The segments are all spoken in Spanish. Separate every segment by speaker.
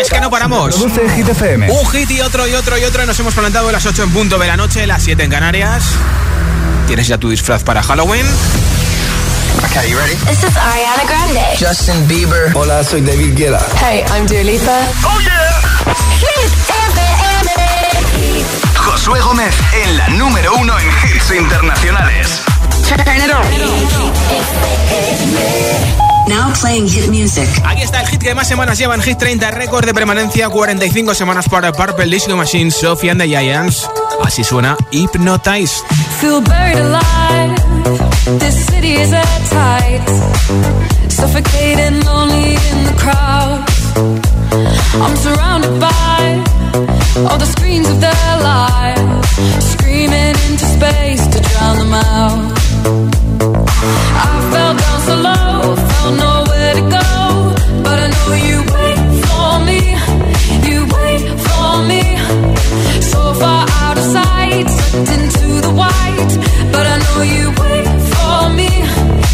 Speaker 1: es que no paramos.
Speaker 2: Produce Hit FM.
Speaker 1: Un hit y otro y otro y otro. Y nos hemos plantado a las 8 en punto de la noche, las 7 en Canarias. ¿Tienes ya tu disfraz para Halloween?
Speaker 3: Okay, you ready?
Speaker 4: This is Ariana Grande.
Speaker 3: Justin Bieber.
Speaker 2: Hola, soy David Guetta.
Speaker 4: Hey, I'm Dua Lipa.
Speaker 3: Oh yeah.
Speaker 4: Hit FM.
Speaker 5: Josué Gómez en la número uno en hits internacionales.
Speaker 4: Turn it on.
Speaker 6: Now playing hit music.
Speaker 1: Aquí está el hit que más semanas lleva en Hit 30, récord de permanencia, 45 semanas para Purple Disco Machine, Sophie and the Giants. Así suena Hypnotize.
Speaker 7: Feel buried alive. This city is at tight. Suffocating, lonely in the crowd. I'm surrounded by all the screens of their lives. Screaming into space to drown them out. You wait for me,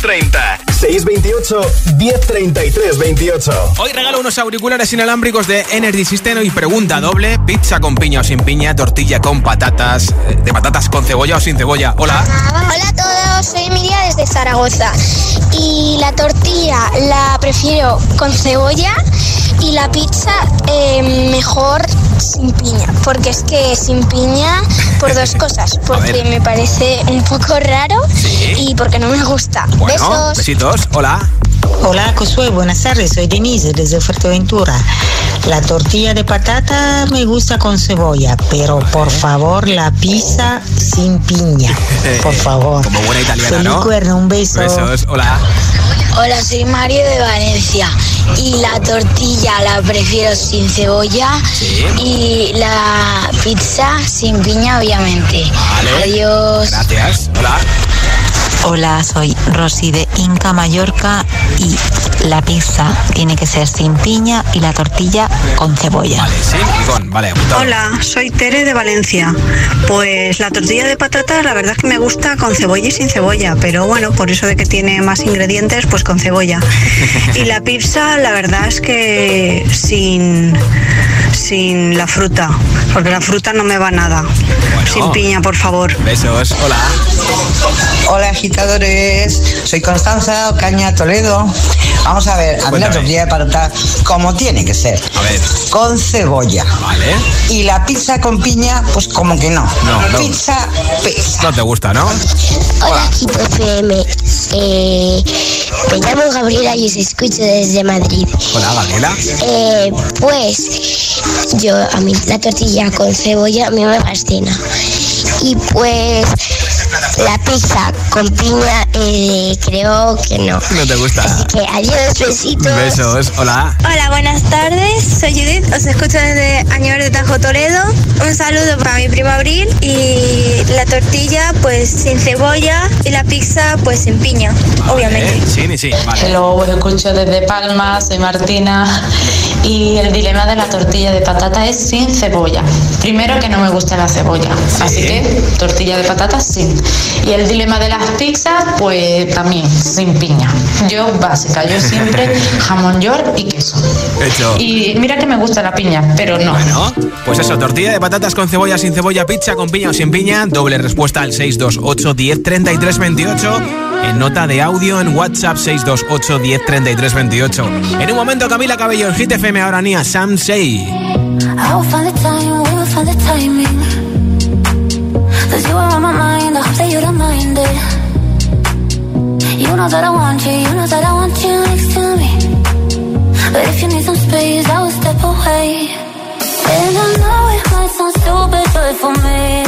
Speaker 8: 30. 628 1033 28.
Speaker 1: Hoy regalo unos auriculares inalámbricos de Energy System y pregunta doble: pizza con piña o sin piña, tortilla con patatas, eh, de patatas con cebolla o sin cebolla. Hola.
Speaker 9: Hola a todos, soy Emilia desde Zaragoza y la tortilla la prefiero con cebolla y la pizza eh, mejor sin piña, porque es que sin piña por dos cosas, porque me parece un poco raro y porque no me gusta.
Speaker 1: Bueno,
Speaker 9: Besos.
Speaker 1: besitos. Hola.
Speaker 10: Hola, Josué, buenas tardes. Soy Denise desde Fuerteventura. La tortilla de patata me gusta con cebolla, pero por favor la pizza sin piña. Por favor.
Speaker 1: Como buena italiana,
Speaker 10: Feliz
Speaker 1: ¿no?
Speaker 10: cuerno, un beso.
Speaker 1: Besos. Hola.
Speaker 9: Hola, soy Mario de Valencia y la tortilla la prefiero sin cebolla
Speaker 1: Sí.
Speaker 9: y la pizza sin piña, obviamente.
Speaker 1: Vale.
Speaker 9: Adiós.
Speaker 1: Gracias. Hola.
Speaker 11: Hola, soy Rosy de Inca Mallorca y la pizza tiene que ser sin piña y la tortilla con cebolla.
Speaker 1: Vale, sí, con. Vale.
Speaker 12: Hola, soy Tere de Valencia. Pues la tortilla de patatas la verdad es que me gusta con cebolla y sin cebolla, pero bueno, por eso de que tiene más ingredientes, pues con cebolla. Y la pizza la verdad es que sin, sin la fruta, porque la fruta no me va nada. Sin piña, por favor.
Speaker 1: Besos, hola.
Speaker 13: Hola agitadores, soy Constanza Caña Toledo. Vamos a ver, a mí la tortilla de patata como tiene que ser.
Speaker 1: A ver.
Speaker 13: Con cebolla.
Speaker 1: Vale.
Speaker 13: Y la pizza con piña, pues como que no.
Speaker 1: No, no.
Speaker 13: Pizza, pizza.
Speaker 1: No te gusta, ¿no?
Speaker 14: Hola, Hit FM. Eh, me llamo Gabriela y os escucho desde Madrid.
Speaker 1: Hola, Gabriela.
Speaker 14: Eh, pues yo a mí la tortilla con cebolla a mí me fascina. Y pues la pizza con piña eh, creo que no.
Speaker 1: No te gusta.
Speaker 14: Que adiós, besitos.
Speaker 1: Besos, hola.
Speaker 9: Hola, buenas tardes. Soy Judith. Os escucho desde Añor de Tajo Toledo. Un saludo para mi primo Abril. Y la tortilla, pues sin cebolla. Y la pizza, pues sin piña, obviamente.
Speaker 1: Eh, sí, ni sí, vale.
Speaker 15: Hello, os escucho desde Palma, soy Martina y el dilema de la tortilla de patata es sin cebolla. Primero que no me gusta la cebolla, así que tortilla de patata sin. Y el dilema de las pizzas, pues también sin piña. Yo básica, yo siempre jamón york y queso.
Speaker 1: Hecho.
Speaker 15: Y mira que me gusta la piña, pero no.
Speaker 1: Bueno, pues eso, tortilla de patatas con cebolla, sin cebolla, pizza con piña o sin piña. Doble respuesta al 628 10 33 28. En nota de audio en WhatsApp 628 10 33 28. En un momento, Camila Cabello en Hit FM, ahora Nia Sam Say.
Speaker 16: Cause you are on my mind, I hope that you don't mind it. You know that I want you, you know that I want you next to me. But if you need some space, I will step away. And I know it might sound stupid, but for me,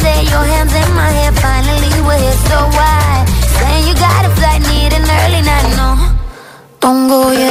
Speaker 7: find
Speaker 16: a corner there, your hands in my hair. Finally, we're here, so why? Saying you got a flight, need an early night, no. Don't go yet.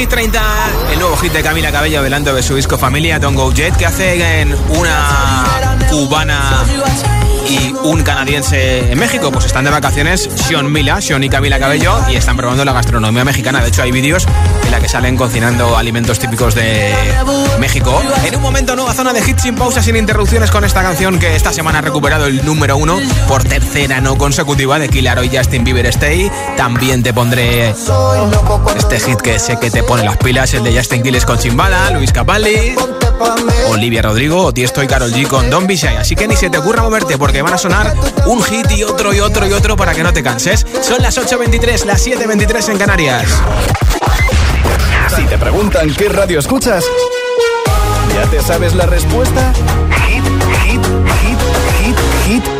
Speaker 1: Hit 30, el nuevo hit de Camila Cabello adelante de su disco Familia Don't Go Jet, que hace en una cubana y un canadiense en México. Pues están de vacaciones Sean Mila, Sean y Camila Cabello, y están probando la gastronomía mexicana. De hecho, hay vídeos en la que salen cocinando alimentos típicos de México. En un momento, nueva zona de hit sin pausa, sin interrupciones con esta canción que esta semana ha recuperado el número uno por tercera no consecutiva de Killer y Justin Bieber Stay. También te pondré este hit que sé que te pone las pilas, el de Justin Quiles con Chimbala, Luis Capaldi, Olivia Rodrigo, Tiesto y Carol G con Don Bishai. Así que ni se te ocurra moverte porque van a sonar un hit y otro y otro y otro para que no te canses. Son las 8.23, las 7.23 en Canarias.
Speaker 2: Si te preguntan qué radio escuchas, ¿ya te sabes la respuesta? Hit, hit, hit, hit, hit,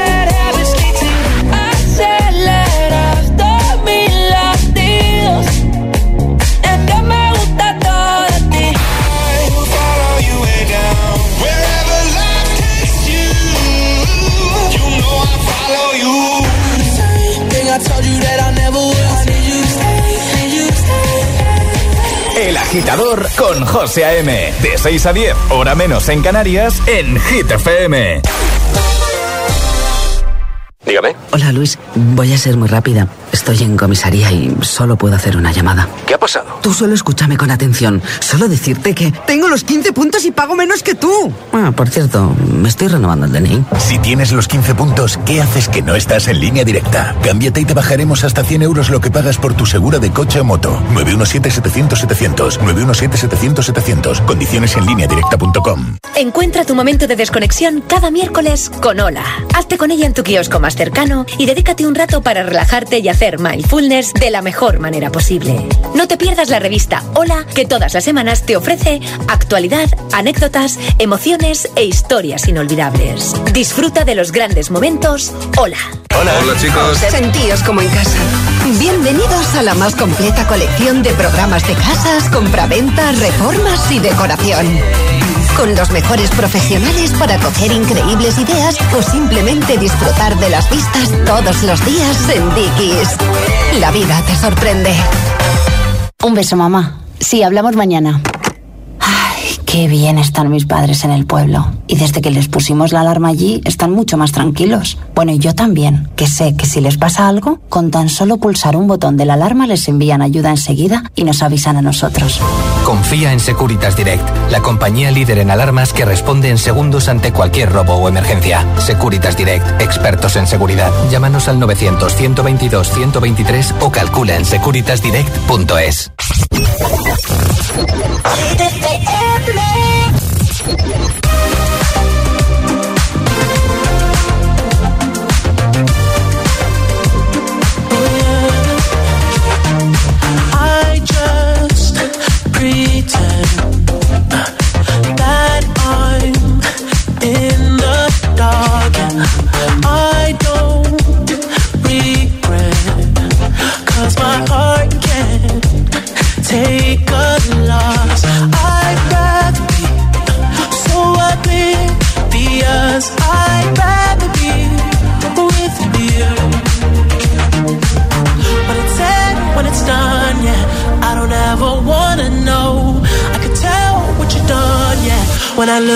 Speaker 2: agitador con José A.M. De 6 a 10, hora menos en Canarias, en Hit FM.
Speaker 17: Dígame.
Speaker 18: Hola Luis, voy a ser muy rápida.
Speaker 3: Estoy en comisaría y solo puedo hacer una llamada.
Speaker 17: ¿Qué ha pasado?
Speaker 3: Tú solo escúchame con atención. Solo decirte que tengo los 15 puntos y pago menos que tú. Ah, por cierto, me estoy renovando el DNI.
Speaker 19: Si tienes los 15 puntos, ¿qué haces que no estás en línea directa? Cámbiate y te bajaremos hasta 100 euros lo que pagas por tu segura de coche o moto. 917-700-700. 917-700-700. Condiciones en línea directa.com.
Speaker 20: Encuentra tu momento de desconexión cada miércoles con Ola. Hazte con ella en tu kiosco más cercano y dedícate un rato para relajarte y hacer mindfulness de la mejor manera posible. No te pierdas la revista Hola, que todas las semanas te ofrece actualidad, anécdotas, emociones e historias inolvidables. Disfruta de los grandes momentos Hola.
Speaker 17: Hola. Hola chicos.
Speaker 21: Sentíos como en casa. Bienvenidos a la más completa colección de programas de casas, compraventa, reformas y decoración. Con los mejores profesionales para coger increíbles ideas o simplemente disfrutar de las vistas todos los días en Dickies. La vida te sorprende.
Speaker 22: Un beso, mamá. Sí, hablamos mañana. Qué bien están mis padres en el pueblo. Y desde que les pusimos la alarma allí, están mucho más tranquilos. Bueno, y yo también, que sé que si les pasa algo, con tan solo pulsar un botón de la alarma les envían ayuda enseguida y nos avisan a nosotros.
Speaker 23: Confía en Securitas Direct, la compañía líder en alarmas que responde en segundos ante cualquier robo o emergencia. Securitas Direct, expertos en seguridad. Llámanos al 900-122-123 o calcula en securitasdirect.es.
Speaker 24: pretend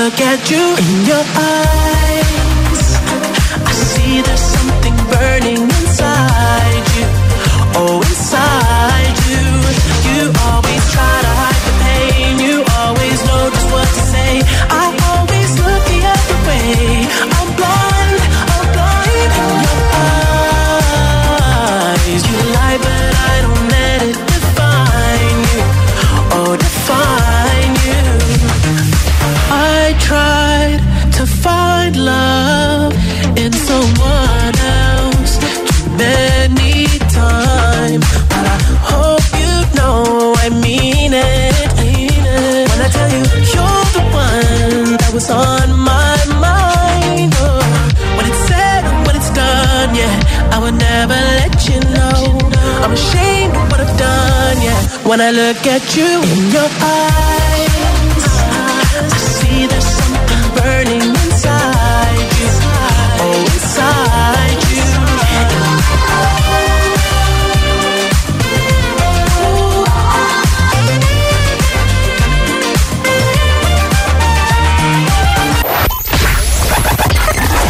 Speaker 24: look at you look at you in your eyes, I see there's something burning inside you. Oh, inside you.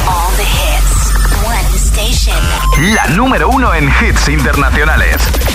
Speaker 25: All the hits. One station. La número uno en hits internacionales.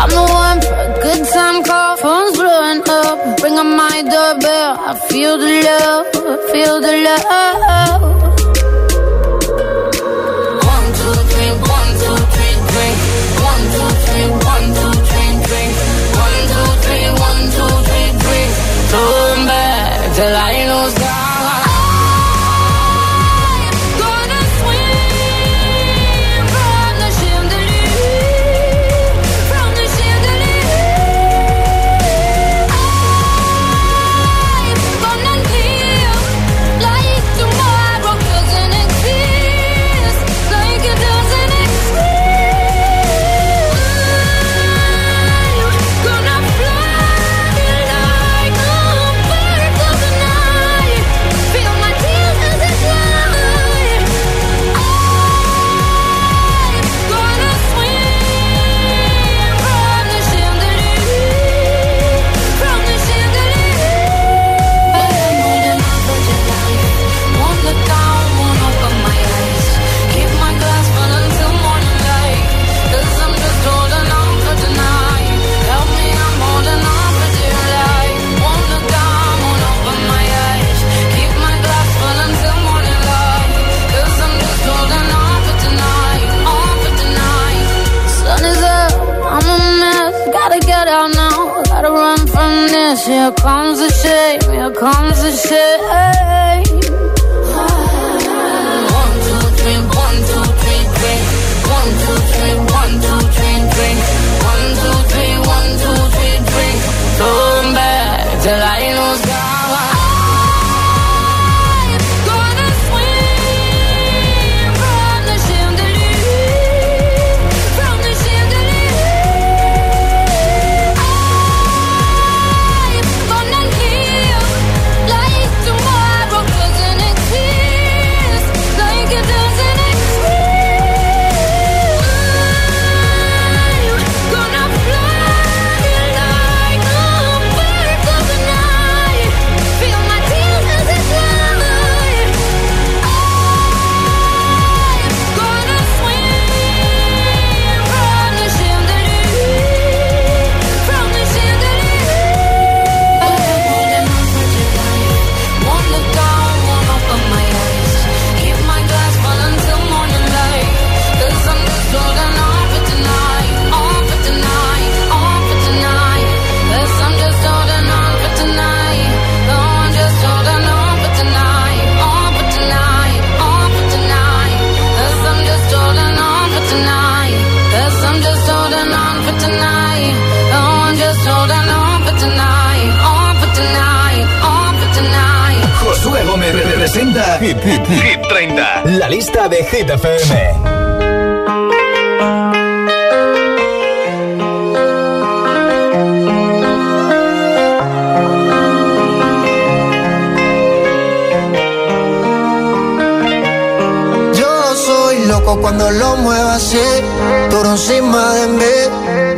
Speaker 2: I'm the one for a good time call, phone's blowing up. Ring on my doorbell, I feel the love, I feel the love. One, two, three, one, two, three, drink. One, two, three, one, two, three, drink. One, two, three, one, two, three, drink. Turn back till I said presenta Hit, Hit, Hit 30, la lista de Hit FM.
Speaker 26: Yo soy loco cuando lo muevo así, por encima de mí.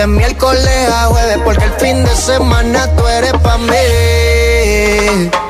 Speaker 26: de miércoles a jueves, porque el fin de semana tú eres pa' mí.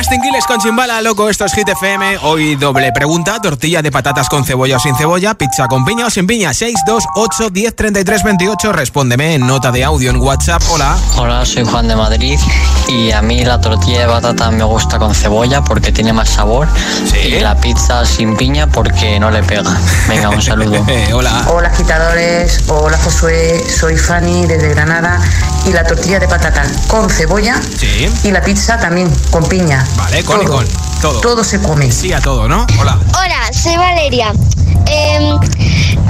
Speaker 1: Justin Quiles con Chimbala, loco, esto es Hit FM. Hoy doble pregunta, tortilla de patatas con cebolla o sin cebolla, pizza con piña o sin piña. 628 10 33 28. Respóndeme en nota de audio en WhatsApp. Hola.
Speaker 27: Hola, soy Juan de Madrid y a mí la tortilla de patata me gusta con cebolla porque tiene más sabor y la pizza sin piña porque no le pega. Venga, un saludo.
Speaker 1: hola.
Speaker 28: Hola agitadores, hola Josué, soy Fanny desde Granada y la tortilla de patata con cebolla
Speaker 1: Sí.
Speaker 28: y la pizza también con piña.
Speaker 1: Vale, con y
Speaker 28: Todo.
Speaker 1: con. Todo.
Speaker 28: Todo se come.
Speaker 1: Sí a todo, ¿no? Hola.
Speaker 14: Hola, soy Valeria. Em,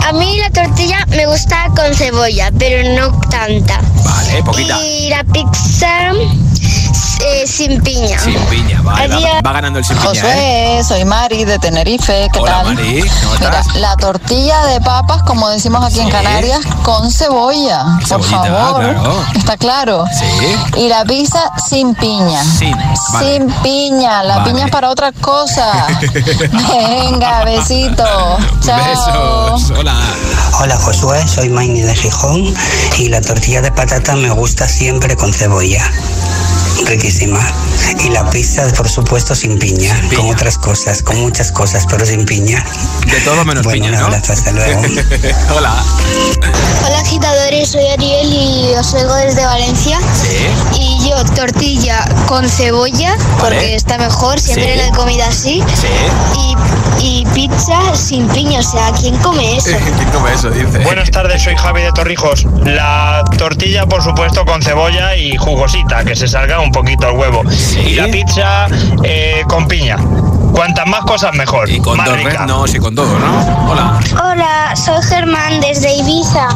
Speaker 14: a mí la tortilla me gusta con cebolla, pero no tanta.
Speaker 1: Vale, poquita.
Speaker 14: Y la pizza eh, sin piña.
Speaker 1: Sin piña, vale. Va, ganando el sin piña, ¿eh?
Speaker 29: Josué, soy Mari de Tenerife, ¿qué
Speaker 1: Hola,
Speaker 29: tal?
Speaker 1: Mari, ¿cómo
Speaker 29: Mira, la tortilla de papas, como decimos aquí en. Canarias, con cebolla, por favor.
Speaker 1: claro.
Speaker 29: Está claro.
Speaker 1: Sí.
Speaker 29: Y la pizza sin piña.
Speaker 1: Sin, vale.
Speaker 29: Sin piña, la
Speaker 1: Vale.
Speaker 29: piña es para otra cosa. Venga, besito. Chao.
Speaker 1: Besos. Hola.
Speaker 18: Hola Josué, soy Maini de Gijón y la tortilla de patata me gusta siempre con cebolla. Riquísima. Y la pizza, por supuesto, sin piña, con otras cosas, con muchas cosas, pero sin piña.
Speaker 1: De todo menos
Speaker 18: bueno,
Speaker 1: piña,
Speaker 18: un
Speaker 1: ¿no?
Speaker 18: abrazo, hasta luego.
Speaker 1: Hola.
Speaker 14: Hola agitadores, soy Ariel y os oigo desde Valencia.
Speaker 1: Sí.
Speaker 14: Y yo tortilla con cebolla, porque está mejor, siempre
Speaker 1: Sí.
Speaker 14: la he comido así.
Speaker 1: Sí.
Speaker 14: Y, y pizza sin piña, o sea, ¿quién come eso?
Speaker 1: ¿Quién come eso? Dice.
Speaker 30: Buenas tardes, soy Javi de Torrijos. La tortilla, por supuesto, con cebolla y jugosita, que se salga un poquito el huevo. Y la pizza eh, con piña. Cuantas más cosas, mejor.
Speaker 1: Y con
Speaker 30: más
Speaker 1: dos
Speaker 30: rica.
Speaker 1: no, sí, con todo, ¿no? Hola.
Speaker 14: Hola, soy Germán desde Ibiza.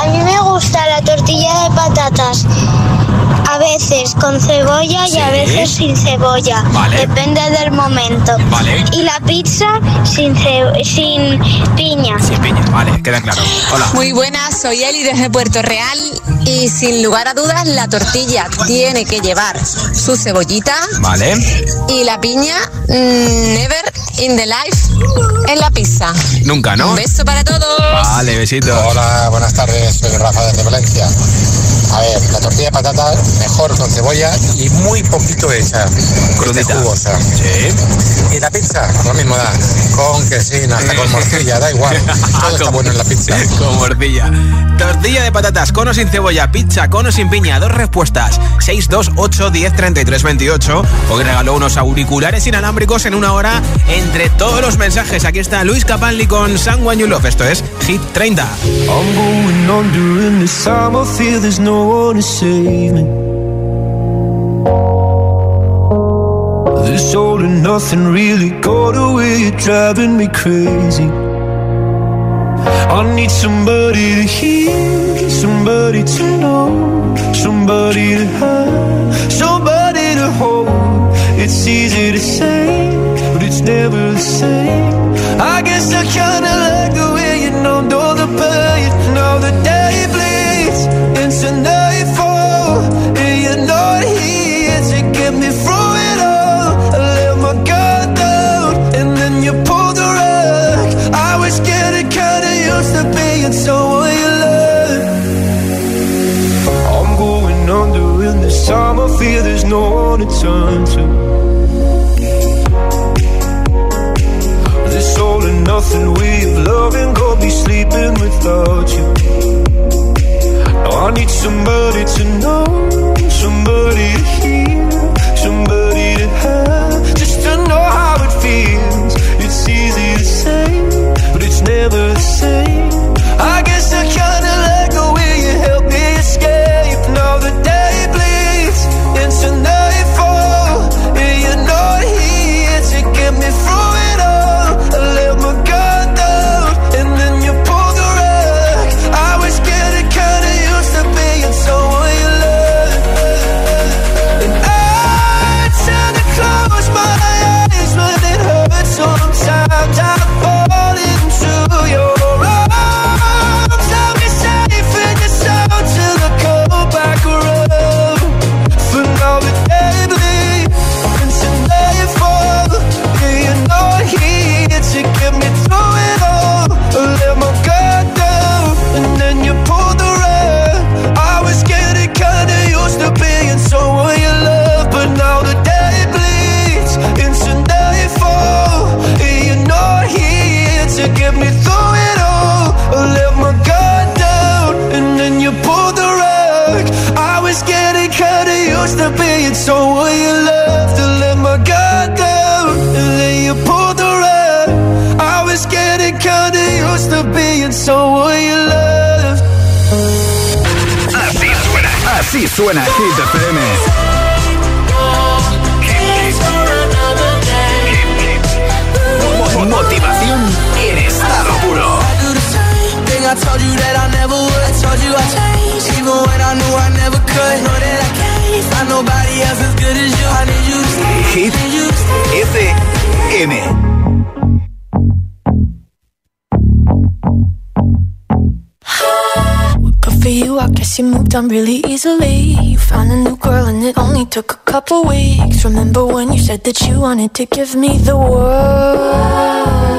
Speaker 14: A mí me gusta la tortilla de patatas. A veces con cebolla y a veces sin cebolla.
Speaker 1: Vale.
Speaker 14: Depende del momento.
Speaker 1: Vale.
Speaker 14: Y la pizza sin piña.
Speaker 1: Sin piña, vale, queda claro. Hola.
Speaker 31: Muy buenas, soy Eli desde Puerto Real y sin lugar a dudas la tortilla tiene que llevar su cebollita
Speaker 1: Vale.
Speaker 31: y la piña mm, never in the life en la pizza.
Speaker 1: Nunca, ¿no?
Speaker 31: Un beso para todos.
Speaker 1: Vale, besitos.
Speaker 32: Hola, buenas tardes, soy Rafa desde Valencia. A ver, la tortilla de patata mejor con cebolla y muy poquito hecha, esté jugosa.
Speaker 1: Sí.
Speaker 32: Y la pizza, lo mismo da, con quesín, hasta con morcilla, da igual, todo está bueno en la pizza.
Speaker 1: Con morcilla. Tortilla de patatas con o sin cebolla, pizza con o sin piña. Dos respuestas. 628 10 33 28. Hoy regaló unos auriculares inalámbricos en una hora entre todos los mensajes. Aquí está Luis Capaldi con You Love. Esto es Hit 30.
Speaker 33: I'm going on during this time. I feel there's no one to save me. This all and nothing really got away. Driving me crazy. I need somebody to hear, somebody to know, somebody to have, somebody to hold. It's easy to say, but it's never the same. I guess I kinda like the way you numbed all the pain. Now the day one to turn to. This all and nothing way
Speaker 34: nobody else as good as you. I need you to stay.
Speaker 5: Hit
Speaker 34: you to stay.
Speaker 5: FM.
Speaker 8: Good for you, I guess you moved on really easily. You found a new girl and it only took a couple weeks. Remember when you said that you wanted to give me the world?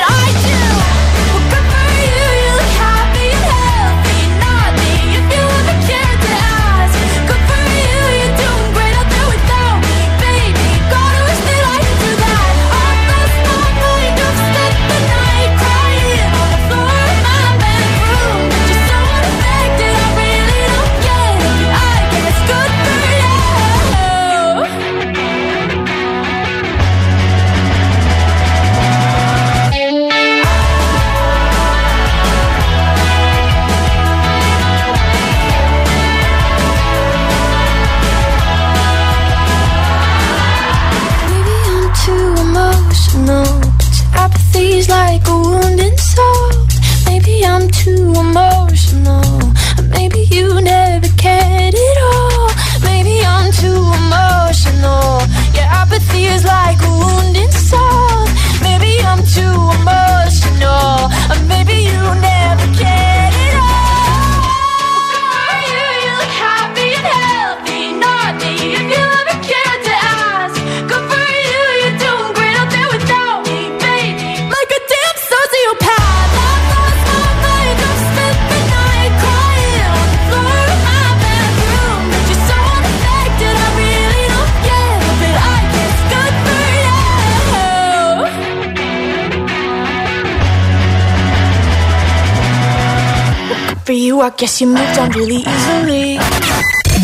Speaker 8: you, I guess you moved on really easily.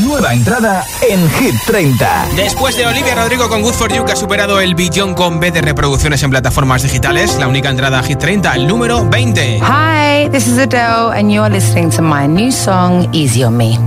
Speaker 5: Nueva entrada en Hit 30.
Speaker 1: Después de Olivia Rodrigo con Good For You, que ha superado el billón con B de reproducciones en plataformas digitales, la única entrada a Hit 30, el número 20.
Speaker 16: Hi, this is Adele, and you're listening to my new song, Easy on Me.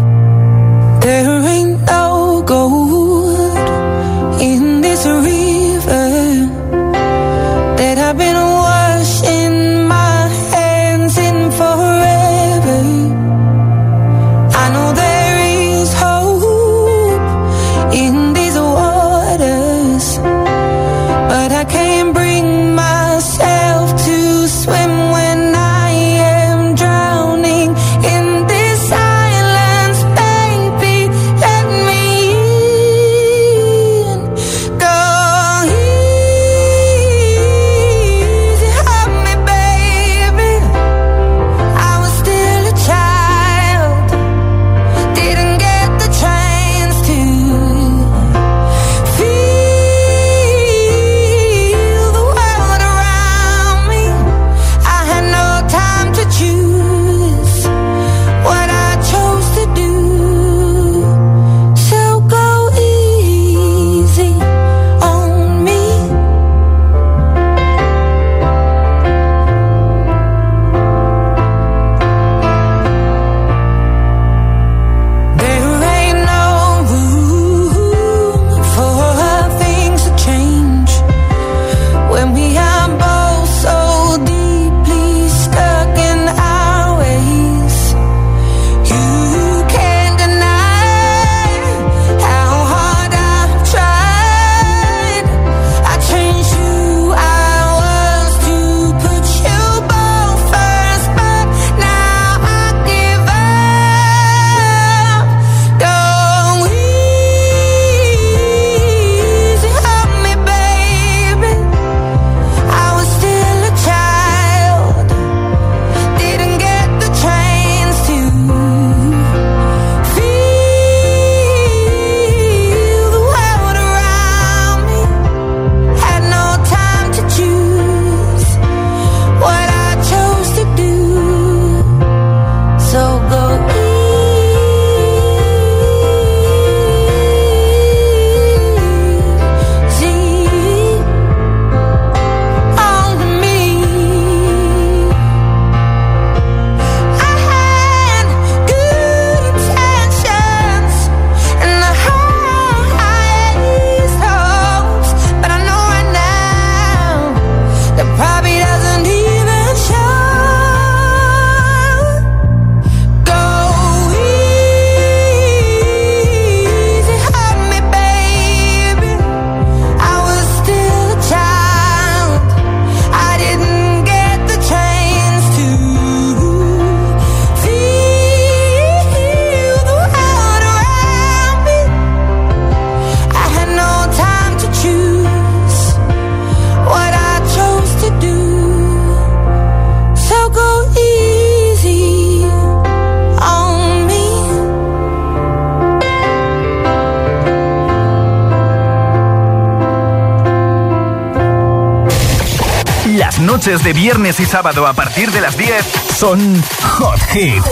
Speaker 5: Sábado a partir de las 10 son Hot Hit.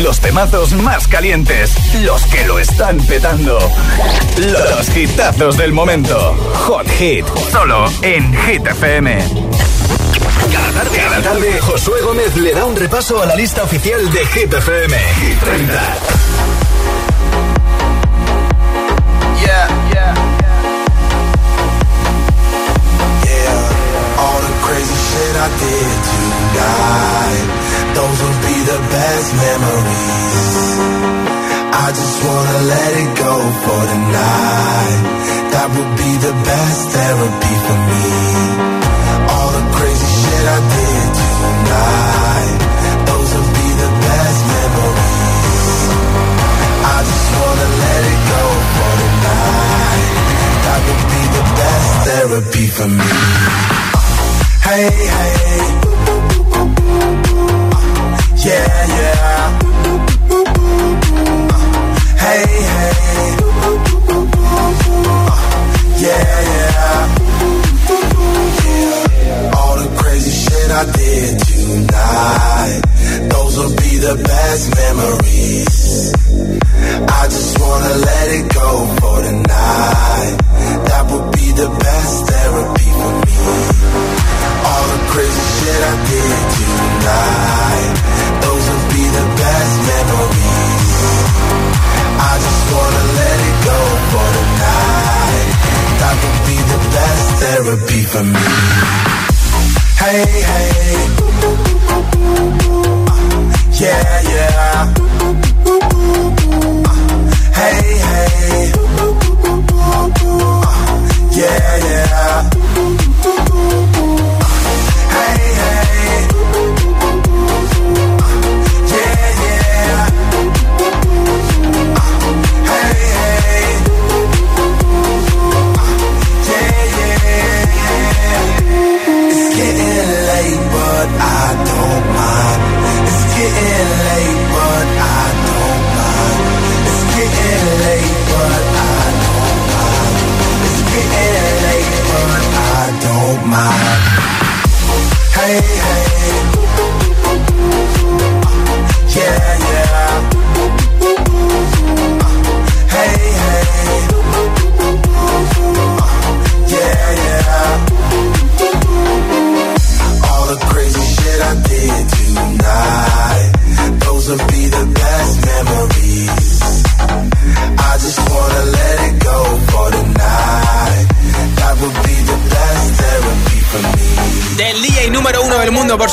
Speaker 5: Los temazos más calientes, los que lo están petando. Los hitazos del momento. Hot Hit, solo en Hit FM. Cada tarde, cada tarde, Josué Gómez le da un repaso a la lista oficial de Hit FM. Hit 30.
Speaker 35: I did tonight. Those will be the best memories. I just wanna let it go for tonight. That would be the best therapy for me.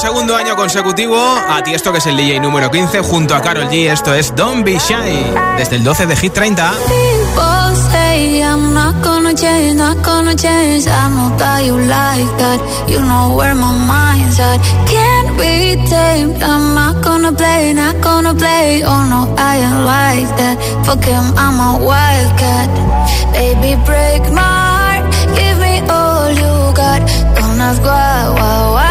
Speaker 1: Segundo año consecutivo a ti esto que es el DJ número 15 junto a Carol G. Esto es Don't Be Shy desde el 12 de Hit 30.
Speaker 16: People say I'm not gonna change, not gonna change. I know that you like that. You know where my mind's at. Can't be tamed. I'm not gonna play, not gonna play. Oh no, I ain't like that. Fuck him, I'm a wildcat. Baby, break my heart. Give me all you got. Don't ask why, why, why.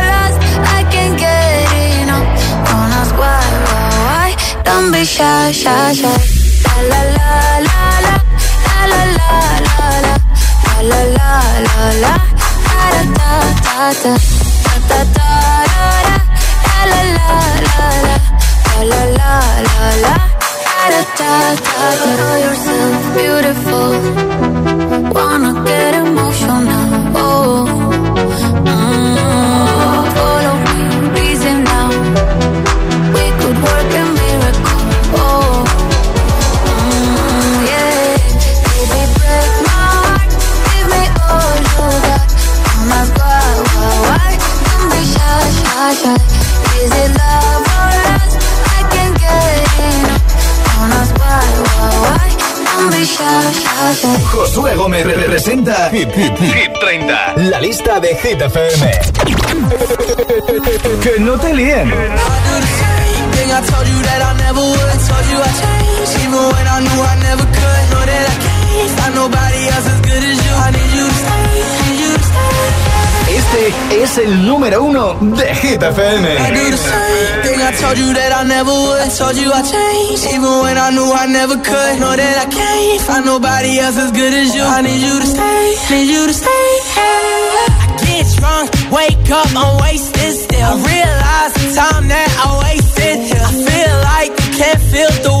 Speaker 16: Don't be shy, shy, shy. La la la la la. La la la la la. La la la. Da da da da. Da da da la la la. La la la la la. Da da da da. Know yourself beautiful. Wanna get
Speaker 2: Gómez representa Hit, Hit, Hit 30. La lista de Hit FM. que no te líen. Este es el número uno de Hit FM.
Speaker 33: I told you that I never would. Told you I changed, even when I knew I never could. Know that I can't find nobody else as good as you. I need you to stay, need you to stay. Wake up, I'm wasted still. I realize the that I wasted. I feel like can't feel the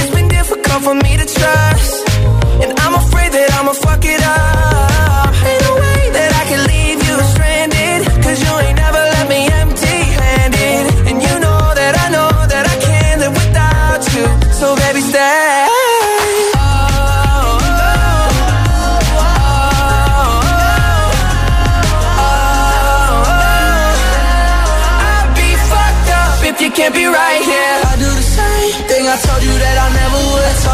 Speaker 33: For me to trust. And I'm afraid that I'ma fuck it up. Ain't no way that I can leave you stranded. Cause you ain't never left me empty handed. And you know that I know that I can't live without you. So baby,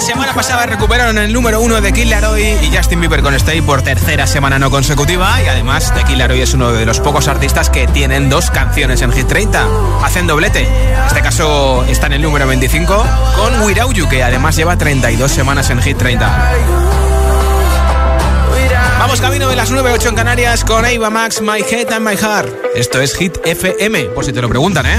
Speaker 1: La semana pasada recuperaron el número uno de Kid Laroi y Justin Bieber con Stay por tercera semana no consecutiva y además The Kid Laroi es uno de los pocos artistas que tienen dos canciones en Hit 30. Hacen doblete. En este caso está en el número 25 con Without You que además lleva 32 semanas en Hit 30. Vamos camino de las 9.08 en Canarias con Ava Max, My Head and My Heart. Esto es Hit FM, por si te lo preguntan, ¿eh?